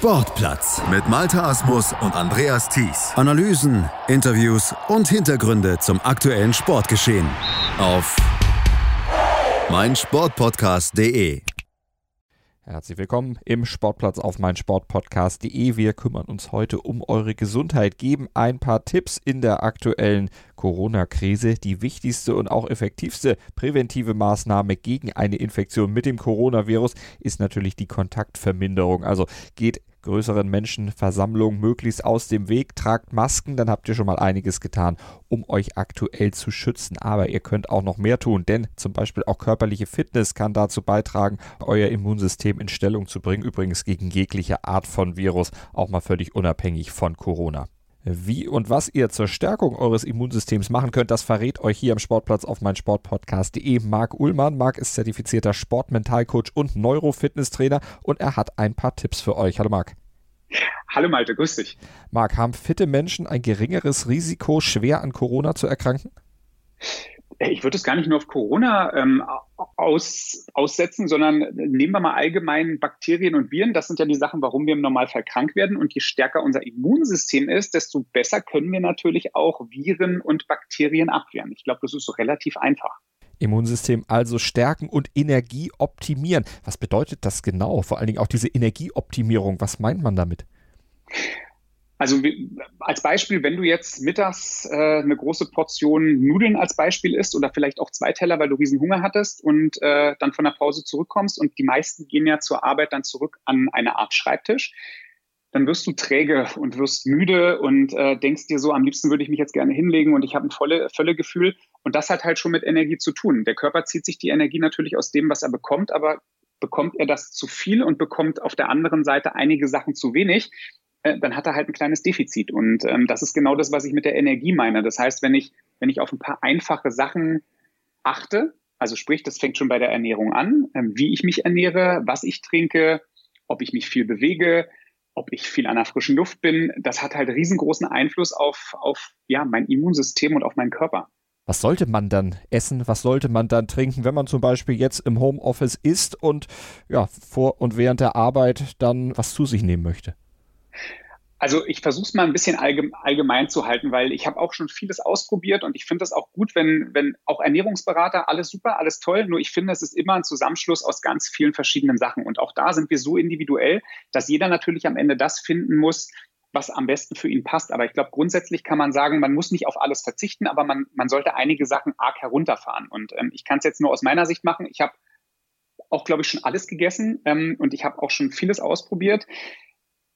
Sportplatz mit Malta Asmus und Andreas Thies. Analysen, Interviews und Hintergründe zum aktuellen Sportgeschehen auf meinsportpodcast.de. Herzlich willkommen im Sportplatz auf meinsportpodcast.de. Wir kümmern uns heute um eure Gesundheit, geben ein paar Tipps in der aktuellen Corona-Krise. Die wichtigste und auch effektivste präventive Maßnahme gegen eine Infektion mit dem Coronavirus ist natürlich die Kontaktverminderung. Also geht größeren Menschenversammlungen möglichst aus dem Weg. Tragt Masken, dann habt ihr schon mal einiges getan, um euch aktuell zu schützen. Aber ihr könnt auch noch mehr tun, denn zum Beispiel auch körperliche Fitness kann dazu beitragen, euer Immunsystem in Stellung zu bringen. Übrigens gegen jegliche Art von Virus, auch mal völlig unabhängig von Corona. Wie und was ihr zur Stärkung eures Immunsystems machen könnt, das verrät euch hier am Sportplatz auf meinsportpodcast.de Marc Ullmann. Marc ist zertifizierter Sportmentalcoach und Neurofitnesstrainer und er hat ein paar Tipps für euch. Hallo Marc. Hallo Malte, grüß dich. Marc, haben fitte Menschen ein geringeres Risiko, schwer an Corona zu erkranken? ich würde es gar nicht nur auf Corona ähm, aus, aussetzen, sondern nehmen wir mal allgemein Bakterien und Viren. Das sind ja die Sachen, warum wir im Normalfall krank werden. Und je stärker unser Immunsystem ist, desto besser können wir natürlich auch Viren und Bakterien abwehren. Ich glaube, das ist so relativ einfach. Immunsystem also stärken und Energie optimieren. Was bedeutet das genau? Vor allen Dingen auch diese Energieoptimierung. Was meint man damit? Also als Beispiel, wenn du jetzt mittags äh, eine große Portion Nudeln als Beispiel isst oder vielleicht auch zwei Teller, weil du riesen Hunger hattest und äh, dann von der Pause zurückkommst und die meisten gehen ja zur Arbeit dann zurück an eine Art Schreibtisch, dann wirst du träge und wirst müde und äh, denkst dir so, am liebsten würde ich mich jetzt gerne hinlegen und ich habe ein volle, volle Gefühl. Und das hat halt schon mit Energie zu tun. Der Körper zieht sich die Energie natürlich aus dem, was er bekommt, aber bekommt er das zu viel und bekommt auf der anderen Seite einige Sachen zu wenig, dann hat er halt ein kleines Defizit. Und ähm, das ist genau das, was ich mit der Energie meine. Das heißt, wenn ich, wenn ich auf ein paar einfache Sachen achte, also sprich, das fängt schon bei der Ernährung an, ähm, wie ich mich ernähre, was ich trinke, ob ich mich viel bewege, ob ich viel an der frischen Luft bin, das hat halt riesengroßen Einfluss auf, auf ja, mein Immunsystem und auf meinen Körper. Was sollte man dann essen? Was sollte man dann trinken, wenn man zum Beispiel jetzt im Homeoffice isst und ja, vor und während der Arbeit dann was zu sich nehmen möchte? Also ich versuche es mal ein bisschen allgemein zu halten, weil ich habe auch schon vieles ausprobiert und ich finde das auch gut, wenn, wenn auch Ernährungsberater, alles super, alles toll, nur ich finde, es ist immer ein Zusammenschluss aus ganz vielen verschiedenen Sachen. Und auch da sind wir so individuell, dass jeder natürlich am Ende das finden muss, was am besten für ihn passt. Aber ich glaube, grundsätzlich kann man sagen, man muss nicht auf alles verzichten, aber man, man sollte einige Sachen arg herunterfahren. Und ähm, ich kann es jetzt nur aus meiner Sicht machen. Ich habe auch, glaube ich, schon alles gegessen ähm, und ich habe auch schon vieles ausprobiert.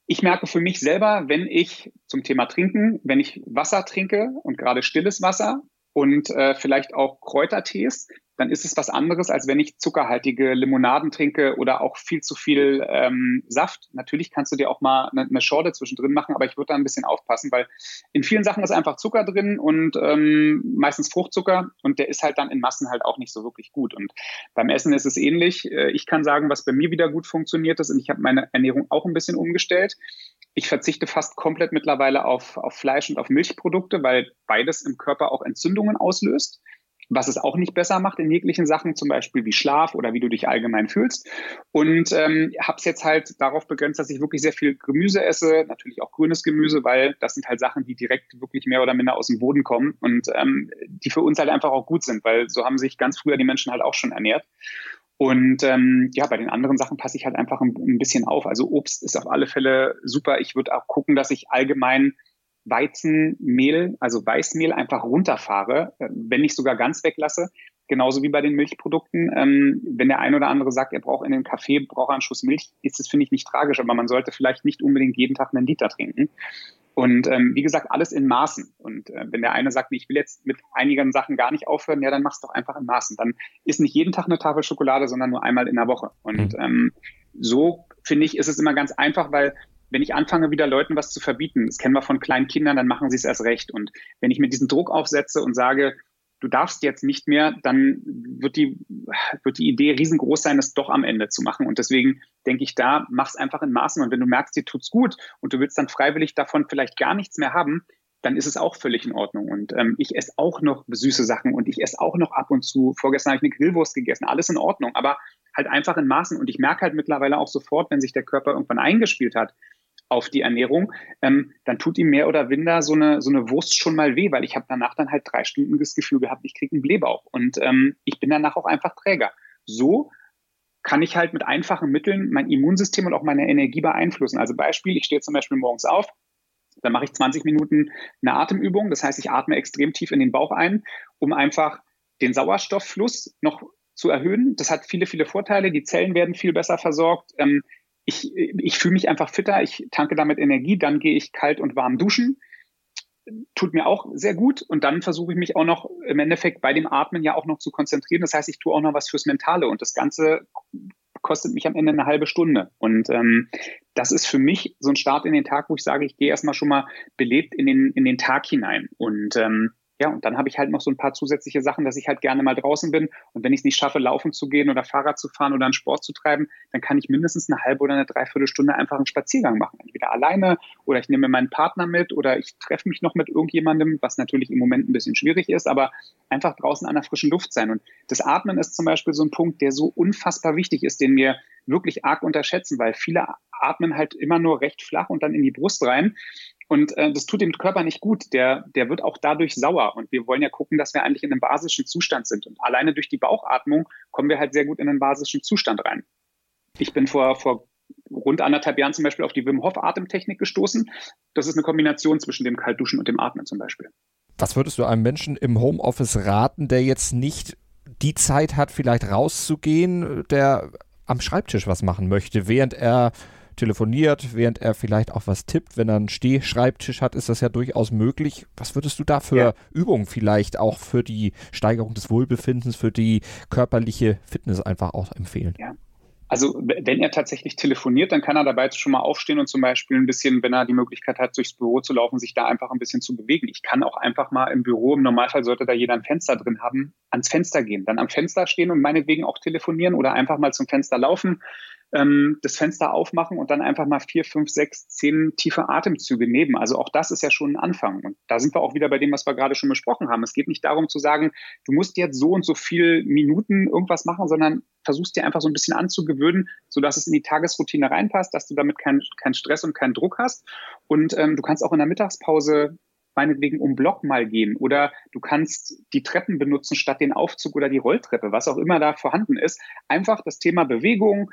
Ich merke für mich selber, wenn ich zum Thema Trinken, wenn ich Wasser trinke und gerade stilles Wasser und äh, vielleicht auch Kräutertees, dann ist es was anderes, als wenn ich zuckerhaltige Limonaden trinke oder auch viel zu viel ähm, Saft. Natürlich kannst du dir auch mal eine, eine Schorle zwischendrin machen, aber ich würde da ein bisschen aufpassen, weil in vielen Sachen ist einfach Zucker drin und ähm, meistens Fruchtzucker und der ist halt dann in Massen halt auch nicht so wirklich gut. Und beim Essen ist es ähnlich. Äh, ich kann sagen, was bei mir wieder gut funktioniert ist und ich habe meine Ernährung auch ein bisschen umgestellt. Ich verzichte fast komplett mittlerweile auf, auf Fleisch und auf Milchprodukte, weil beides im Körper auch Entzündungen auslöst was es auch nicht besser macht in jeglichen Sachen, zum Beispiel wie Schlaf oder wie du dich allgemein fühlst. Und ähm, habe es jetzt halt darauf begrenzt, dass ich wirklich sehr viel Gemüse esse, natürlich auch grünes Gemüse, weil das sind halt Sachen, die direkt wirklich mehr oder minder aus dem Boden kommen und ähm, die für uns halt einfach auch gut sind, weil so haben sich ganz früher die Menschen halt auch schon ernährt. Und ähm, ja, bei den anderen Sachen passe ich halt einfach ein, ein bisschen auf. Also Obst ist auf alle Fälle super. Ich würde auch gucken, dass ich allgemein Weizenmehl, also Weißmehl einfach runterfahre, äh, wenn nicht sogar ganz weglasse. Genauso wie bei den Milchprodukten. Ähm, wenn der ein oder andere sagt, er braucht in den Kaffee, braucht einen Schuss Milch, ist das, finde ich, nicht tragisch, aber man sollte vielleicht nicht unbedingt jeden Tag einen Liter trinken. Und ähm, wie gesagt, alles in Maßen. Und äh, wenn der eine sagt, ich will jetzt mit einigen Sachen gar nicht aufhören, ja, dann mach's doch einfach in Maßen. Dann ist nicht jeden Tag eine Tafel Schokolade, sondern nur einmal in der Woche. Und mhm. ähm, so finde ich, ist es immer ganz einfach, weil wenn ich anfange, wieder Leuten was zu verbieten, das kennen wir von kleinen Kindern, dann machen sie es erst recht. Und wenn ich mir diesen Druck aufsetze und sage, du darfst jetzt nicht mehr, dann wird die, wird die Idee riesengroß sein, das doch am Ende zu machen. Und deswegen denke ich da, mach's einfach in Maßen. Und wenn du merkst, dir tut's gut und du willst dann freiwillig davon vielleicht gar nichts mehr haben, dann ist es auch völlig in Ordnung. Und ähm, ich esse auch noch süße Sachen und ich esse auch noch ab und zu. Vorgestern habe ich eine Grillwurst gegessen, alles in Ordnung, aber halt einfach in Maßen. Und ich merke halt mittlerweile auch sofort, wenn sich der Körper irgendwann eingespielt hat, auf die Ernährung, ähm, dann tut ihm mehr oder minder so eine, so eine Wurst schon mal weh, weil ich habe danach dann halt drei Stunden das Gefühl gehabt, ich kriege einen Blähbauch und ähm, ich bin danach auch einfach träger. So kann ich halt mit einfachen Mitteln mein Immunsystem und auch meine Energie beeinflussen. Also Beispiel, ich stehe zum Beispiel morgens auf, dann mache ich 20 Minuten eine Atemübung. Das heißt, ich atme extrem tief in den Bauch ein, um einfach den Sauerstofffluss noch zu erhöhen. Das hat viele, viele Vorteile. Die Zellen werden viel besser versorgt. Ähm, ich, ich fühle mich einfach fitter. Ich tanke damit Energie. Dann gehe ich kalt und warm duschen. Tut mir auch sehr gut. Und dann versuche ich mich auch noch im Endeffekt bei dem Atmen ja auch noch zu konzentrieren. Das heißt, ich tue auch noch was fürs Mentale. Und das Ganze kostet mich am Ende eine halbe Stunde. Und ähm, das ist für mich so ein Start in den Tag, wo ich sage, ich gehe erstmal schon mal belebt in den, in den Tag hinein. Und ähm, ja, und dann habe ich halt noch so ein paar zusätzliche Sachen, dass ich halt gerne mal draußen bin. Und wenn ich es nicht schaffe, laufen zu gehen oder Fahrrad zu fahren oder einen Sport zu treiben, dann kann ich mindestens eine halbe oder eine Dreiviertelstunde einfach einen Spaziergang machen. Entweder alleine oder ich nehme meinen Partner mit oder ich treffe mich noch mit irgendjemandem, was natürlich im Moment ein bisschen schwierig ist, aber einfach draußen an der frischen Luft sein. Und das Atmen ist zum Beispiel so ein Punkt, der so unfassbar wichtig ist, den wir wirklich arg unterschätzen, weil viele atmen halt immer nur recht flach und dann in die Brust rein. Und äh, das tut dem Körper nicht gut. Der, der wird auch dadurch sauer. Und wir wollen ja gucken, dass wir eigentlich in einem basischen Zustand sind. Und alleine durch die Bauchatmung kommen wir halt sehr gut in einen basischen Zustand rein. Ich bin vor, vor rund anderthalb Jahren zum Beispiel auf die Wim Hof Atemtechnik gestoßen. Das ist eine Kombination zwischen dem Kaltduschen und dem Atmen zum Beispiel. Was würdest du einem Menschen im Homeoffice raten, der jetzt nicht die Zeit hat, vielleicht rauszugehen, der am Schreibtisch was machen möchte, während er telefoniert, während er vielleicht auch was tippt. Wenn er einen Stehschreibtisch hat, ist das ja durchaus möglich. Was würdest du da für ja. Übungen vielleicht auch für die Steigerung des Wohlbefindens, für die körperliche Fitness einfach auch empfehlen? Ja. Also wenn er tatsächlich telefoniert, dann kann er dabei schon mal aufstehen und zum Beispiel ein bisschen, wenn er die Möglichkeit hat, durchs Büro zu laufen, sich da einfach ein bisschen zu bewegen. Ich kann auch einfach mal im Büro, im Normalfall sollte da jeder ein Fenster drin haben, ans Fenster gehen, dann am Fenster stehen und meinetwegen auch telefonieren oder einfach mal zum Fenster laufen, ähm, das Fenster aufmachen und dann einfach mal vier, fünf, sechs, zehn tiefe Atemzüge nehmen. Also auch das ist ja schon ein Anfang. Und da sind wir auch wieder bei dem, was wir gerade schon besprochen haben. Es geht nicht darum zu sagen, du musst jetzt so und so viel Minuten irgendwas machen, sondern versuchst dir einfach so ein bisschen anzugewöhnen, sodass es in die Tagesroutine reinpasst, dass du damit keinen kein Stress und keinen Druck hast. Und ähm, du kannst auch in der Mittagspause meinetwegen um Block mal gehen oder du kannst die Treppen benutzen statt den Aufzug oder die Rolltreppe, was auch immer da vorhanden ist. Einfach das Thema Bewegung,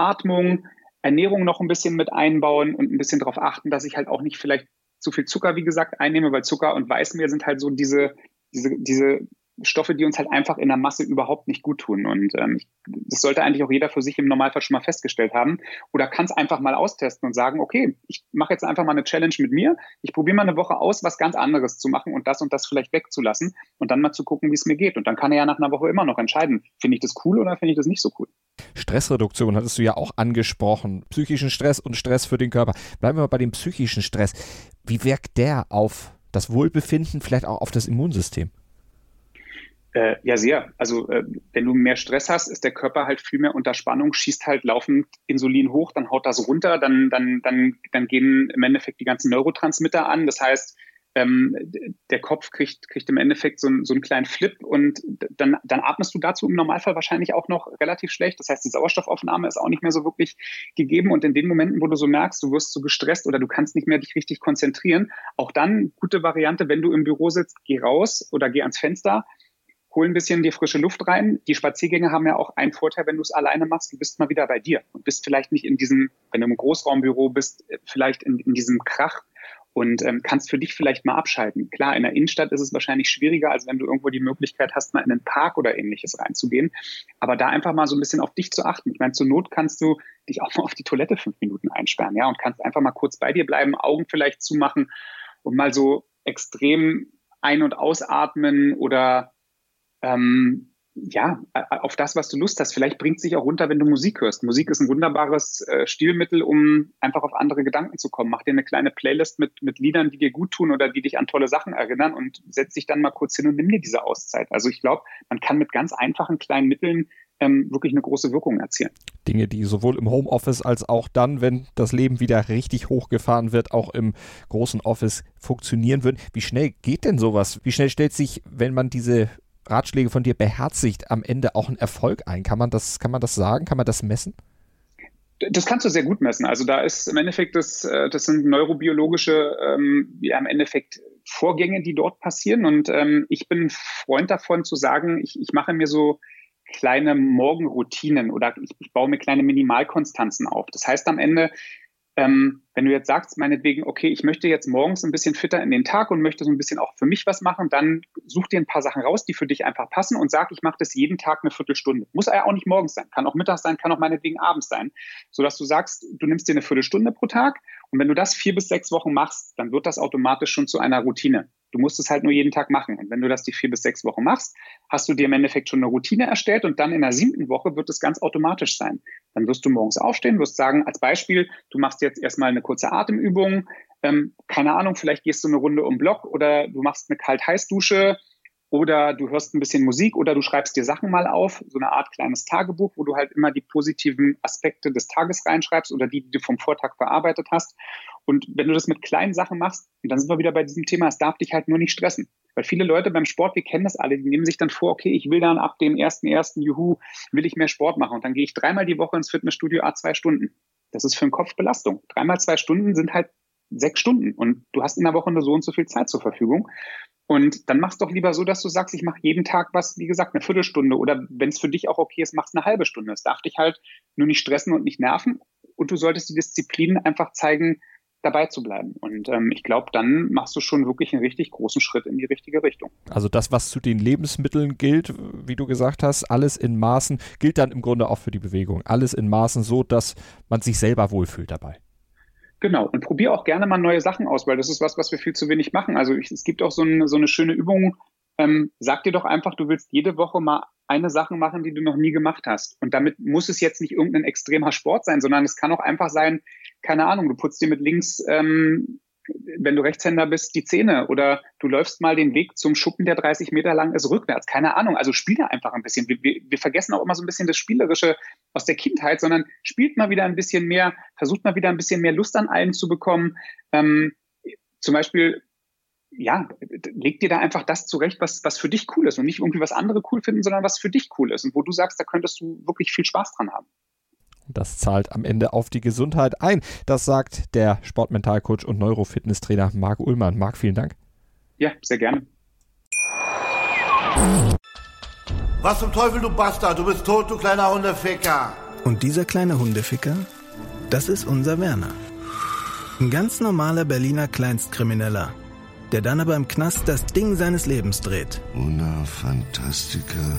Atmung, Ernährung noch ein bisschen mit einbauen und ein bisschen darauf achten, dass ich halt auch nicht vielleicht zu viel Zucker, wie gesagt, einnehme, weil Zucker und Weißmehl sind halt so diese, diese, diese Stoffe, die uns halt einfach in der Masse überhaupt nicht gut tun. Und ähm, das sollte eigentlich auch jeder für sich im Normalfall schon mal festgestellt haben. Oder kann es einfach mal austesten und sagen, okay, ich mache jetzt einfach mal eine Challenge mit mir. Ich probiere mal eine Woche aus, was ganz anderes zu machen und das und das vielleicht wegzulassen und dann mal zu gucken, wie es mir geht. Und dann kann er ja nach einer Woche immer noch entscheiden, finde ich das cool oder finde ich das nicht so cool. Stressreduktion hattest du ja auch angesprochen. Psychischen Stress und Stress für den Körper. Bleiben wir mal bei dem psychischen Stress. Wie wirkt der auf das Wohlbefinden, vielleicht auch auf das Immunsystem? Äh, ja, sehr. Also äh, wenn du mehr Stress hast, ist der Körper halt viel mehr unter Spannung, schießt halt laufend Insulin hoch, dann haut das runter, dann, dann, dann, dann gehen im Endeffekt die ganzen Neurotransmitter an. Das heißt, ähm, der Kopf kriegt, kriegt im Endeffekt so, ein, so einen kleinen Flip und dann, dann atmest du dazu im Normalfall wahrscheinlich auch noch relativ schlecht. Das heißt, die Sauerstoffaufnahme ist auch nicht mehr so wirklich gegeben. Und in den Momenten, wo du so merkst, du wirst so gestresst oder du kannst nicht mehr dich richtig konzentrieren, auch dann gute Variante, wenn du im Büro sitzt, geh raus oder geh ans Fenster, hol ein bisschen die frische Luft rein. Die Spaziergänge haben ja auch einen Vorteil, wenn du es alleine machst, du bist mal wieder bei dir und bist vielleicht nicht in diesem, wenn du im Großraumbüro bist, vielleicht in, in diesem Krach und ähm, kannst für dich vielleicht mal abschalten. Klar, in der Innenstadt ist es wahrscheinlich schwieriger, als wenn du irgendwo die Möglichkeit hast, mal in einen Park oder ähnliches reinzugehen. Aber da einfach mal so ein bisschen auf dich zu achten. Ich meine, zur Not kannst du dich auch mal auf die Toilette fünf Minuten einsperren, ja, und kannst einfach mal kurz bei dir bleiben, Augen vielleicht zumachen und mal so extrem ein- und ausatmen oder ähm, ja, auf das, was du Lust hast. Vielleicht bringt es sich auch runter, wenn du Musik hörst. Musik ist ein wunderbares äh, Stilmittel, um einfach auf andere Gedanken zu kommen. Mach dir eine kleine Playlist mit, mit Liedern, die dir gut tun oder die dich an tolle Sachen erinnern und setz dich dann mal kurz hin und nimm dir diese Auszeit. Also ich glaube, man kann mit ganz einfachen kleinen Mitteln ähm, wirklich eine große Wirkung erzielen. Dinge, die sowohl im Homeoffice als auch dann, wenn das Leben wieder richtig hochgefahren wird, auch im großen Office funktionieren würden. Wie schnell geht denn sowas? Wie schnell stellt sich, wenn man diese Ratschläge von dir beherzigt, am Ende auch ein Erfolg ein. Kann man das, kann man das sagen? Kann man das messen? Das kannst du sehr gut messen. Also da ist im Endeffekt, das, äh, das sind neurobiologische, ähm, ja, im Endeffekt Vorgänge, die dort passieren. Und ähm, ich bin Freund davon zu sagen, ich, ich mache mir so kleine Morgenroutinen oder ich, ich baue mir kleine Minimalkonstanzen auf. Das heißt am Ende, ähm, wenn du jetzt sagst, meinetwegen, okay, ich möchte jetzt morgens ein bisschen fitter in den Tag und möchte so ein bisschen auch für mich was machen, dann such dir ein paar Sachen raus, die für dich einfach passen und sag, ich mache das jeden Tag eine Viertelstunde. Muss ja auch nicht morgens sein, kann auch mittags sein, kann auch meinetwegen abends sein, sodass du sagst, du nimmst dir eine Viertelstunde pro Tag und wenn du das vier bis sechs Wochen machst, dann wird das automatisch schon zu einer Routine. Du musst es halt nur jeden Tag machen. Und wenn du das die vier bis sechs Wochen machst, hast du dir im Endeffekt schon eine Routine erstellt und dann in der siebten Woche wird es ganz automatisch sein. Dann wirst du morgens aufstehen, wirst sagen, als Beispiel, du machst jetzt erstmal eine kurze Atemübung, ähm, keine Ahnung, vielleicht gehst du eine Runde um Block oder du machst eine Kalt-Heiß-Dusche oder du hörst ein bisschen Musik oder du schreibst dir Sachen mal auf, so eine Art kleines Tagebuch, wo du halt immer die positiven Aspekte des Tages reinschreibst oder die, die du vom Vortag verarbeitet hast. Und wenn du das mit kleinen Sachen machst, dann sind wir wieder bei diesem Thema, es darf dich halt nur nicht stressen. Weil viele Leute beim Sport, wir kennen das alle, die nehmen sich dann vor, okay, ich will dann ab dem ersten ersten Juhu, will ich mehr Sport machen. Und dann gehe ich dreimal die Woche ins Fitnessstudio, a zwei Stunden. Das ist für den Kopf Belastung. Dreimal zwei Stunden sind halt sechs Stunden und du hast in der Woche nur so und so viel Zeit zur Verfügung. Und dann machst doch lieber so, dass du sagst, ich mache jeden Tag was, wie gesagt, eine Viertelstunde oder wenn es für dich auch okay ist, machst eine halbe Stunde. Es darf dich halt nur nicht stressen und nicht nerven. Und du solltest die Disziplin einfach zeigen, dabei zu bleiben. Und ähm, ich glaube, dann machst du schon wirklich einen richtig großen Schritt in die richtige Richtung. Also das, was zu den Lebensmitteln gilt, wie du gesagt hast, alles in Maßen, gilt dann im Grunde auch für die Bewegung. Alles in Maßen so, dass man sich selber wohlfühlt dabei. Genau, und probier auch gerne mal neue Sachen aus, weil das ist was, was wir viel zu wenig machen. Also ich, es gibt auch so, ein, so eine schöne Übung, ähm, sag dir doch einfach, du willst jede Woche mal eine Sache machen, die du noch nie gemacht hast. Und damit muss es jetzt nicht irgendein extremer Sport sein, sondern es kann auch einfach sein, keine Ahnung, du putzt dir mit links, ähm, wenn du Rechtshänder bist, die Zähne oder du läufst mal den Weg zum Schuppen, der 30 Meter lang ist, rückwärts. Keine Ahnung. Also spiele einfach ein bisschen. Wir, wir, wir vergessen auch immer so ein bisschen das Spielerische aus der Kindheit, sondern spielt mal wieder ein bisschen mehr, versucht mal wieder ein bisschen mehr Lust an allem zu bekommen. Ähm, zum Beispiel ja, leg dir da einfach das zurecht, was, was für dich cool ist und nicht irgendwie was andere cool finden, sondern was für dich cool ist und wo du sagst, da könntest du wirklich viel Spaß dran haben. Das zahlt am Ende auf die Gesundheit ein. Das sagt der Sportmentalcoach und Neurofitnesstrainer Marc Ullmann. Marc, vielen Dank. Ja, sehr gerne. Was zum Teufel, du Bastard? Du bist tot, du kleiner Hundeficker. Und dieser kleine Hundeficker, das ist unser Werner. Ein ganz normaler Berliner Kleinstkrimineller, der dann aber im Knast das Ding seines Lebens dreht. Una Fantastica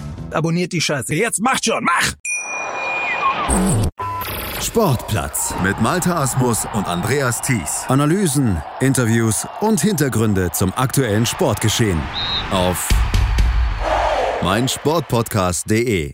Abonniert die Scheiße. Jetzt macht schon, mach! Sportplatz mit Malta Asmus und Andreas Thies. Analysen, Interviews und Hintergründe zum aktuellen Sportgeschehen auf meinsportpodcast.de.